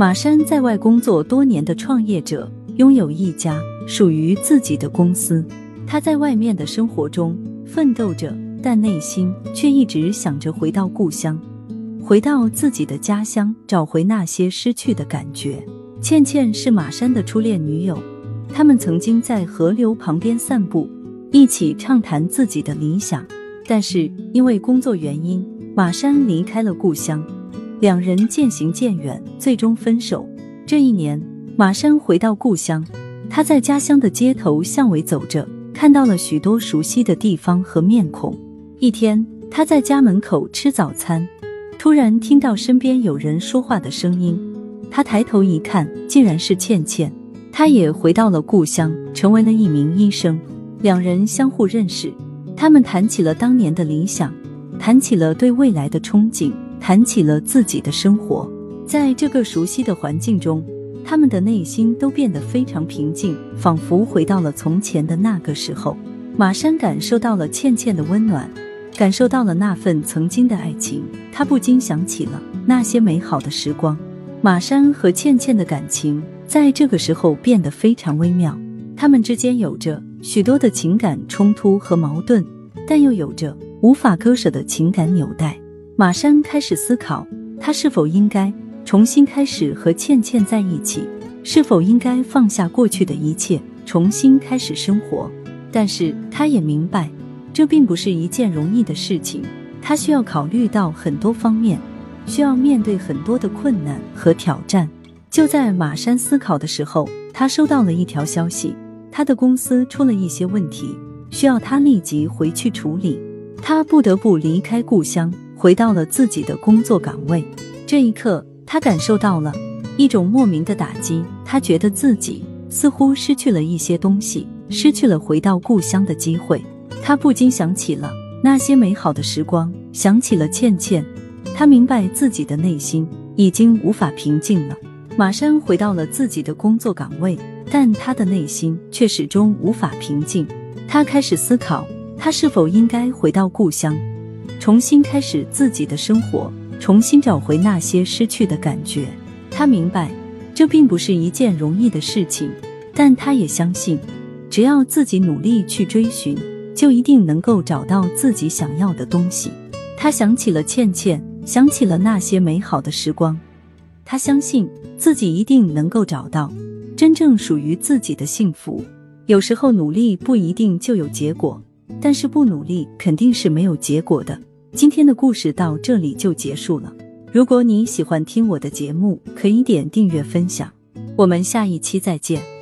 马山在外工作多年的创业者，拥有一家属于自己的公司。他在外面的生活中奋斗着，但内心却一直想着回到故乡，回到自己的家乡，找回那些失去的感觉。倩倩是马山的初恋女友，他们曾经在河流旁边散步，一起畅谈自己的理想。但是因为工作原因，马山离开了故乡。两人渐行渐远，最终分手。这一年，马山回到故乡，他在家乡的街头巷尾走着，看到了许多熟悉的地方和面孔。一天，他在家门口吃早餐，突然听到身边有人说话的声音。他抬头一看，竟然是倩倩。他也回到了故乡，成为了一名医生。两人相互认识，他们谈起了当年的理想，谈起了对未来的憧憬。谈起了自己的生活，在这个熟悉的环境中，他们的内心都变得非常平静，仿佛回到了从前的那个时候。马山感受到了倩倩的温暖，感受到了那份曾经的爱情，他不禁想起了那些美好的时光。马山和倩倩的感情在这个时候变得非常微妙，他们之间有着许多的情感冲突和矛盾，但又有着无法割舍的情感纽带。马山开始思考，他是否应该重新开始和倩倩在一起，是否应该放下过去的一切，重新开始生活。但是他也明白，这并不是一件容易的事情，他需要考虑到很多方面，需要面对很多的困难和挑战。就在马山思考的时候，他收到了一条消息，他的公司出了一些问题，需要他立即回去处理，他不得不离开故乡。回到了自己的工作岗位，这一刻，他感受到了一种莫名的打击。他觉得自己似乎失去了一些东西，失去了回到故乡的机会。他不禁想起了那些美好的时光，想起了倩倩。他明白自己的内心已经无法平静了。马山回到了自己的工作岗位，但他的内心却始终无法平静。他开始思考，他是否应该回到故乡。重新开始自己的生活，重新找回那些失去的感觉。他明白，这并不是一件容易的事情，但他也相信，只要自己努力去追寻，就一定能够找到自己想要的东西。他想起了倩倩，想起了那些美好的时光。他相信自己一定能够找到真正属于自己的幸福。有时候努力不一定就有结果，但是不努力肯定是没有结果的。今天的故事到这里就结束了。如果你喜欢听我的节目，可以点订阅分享。我们下一期再见。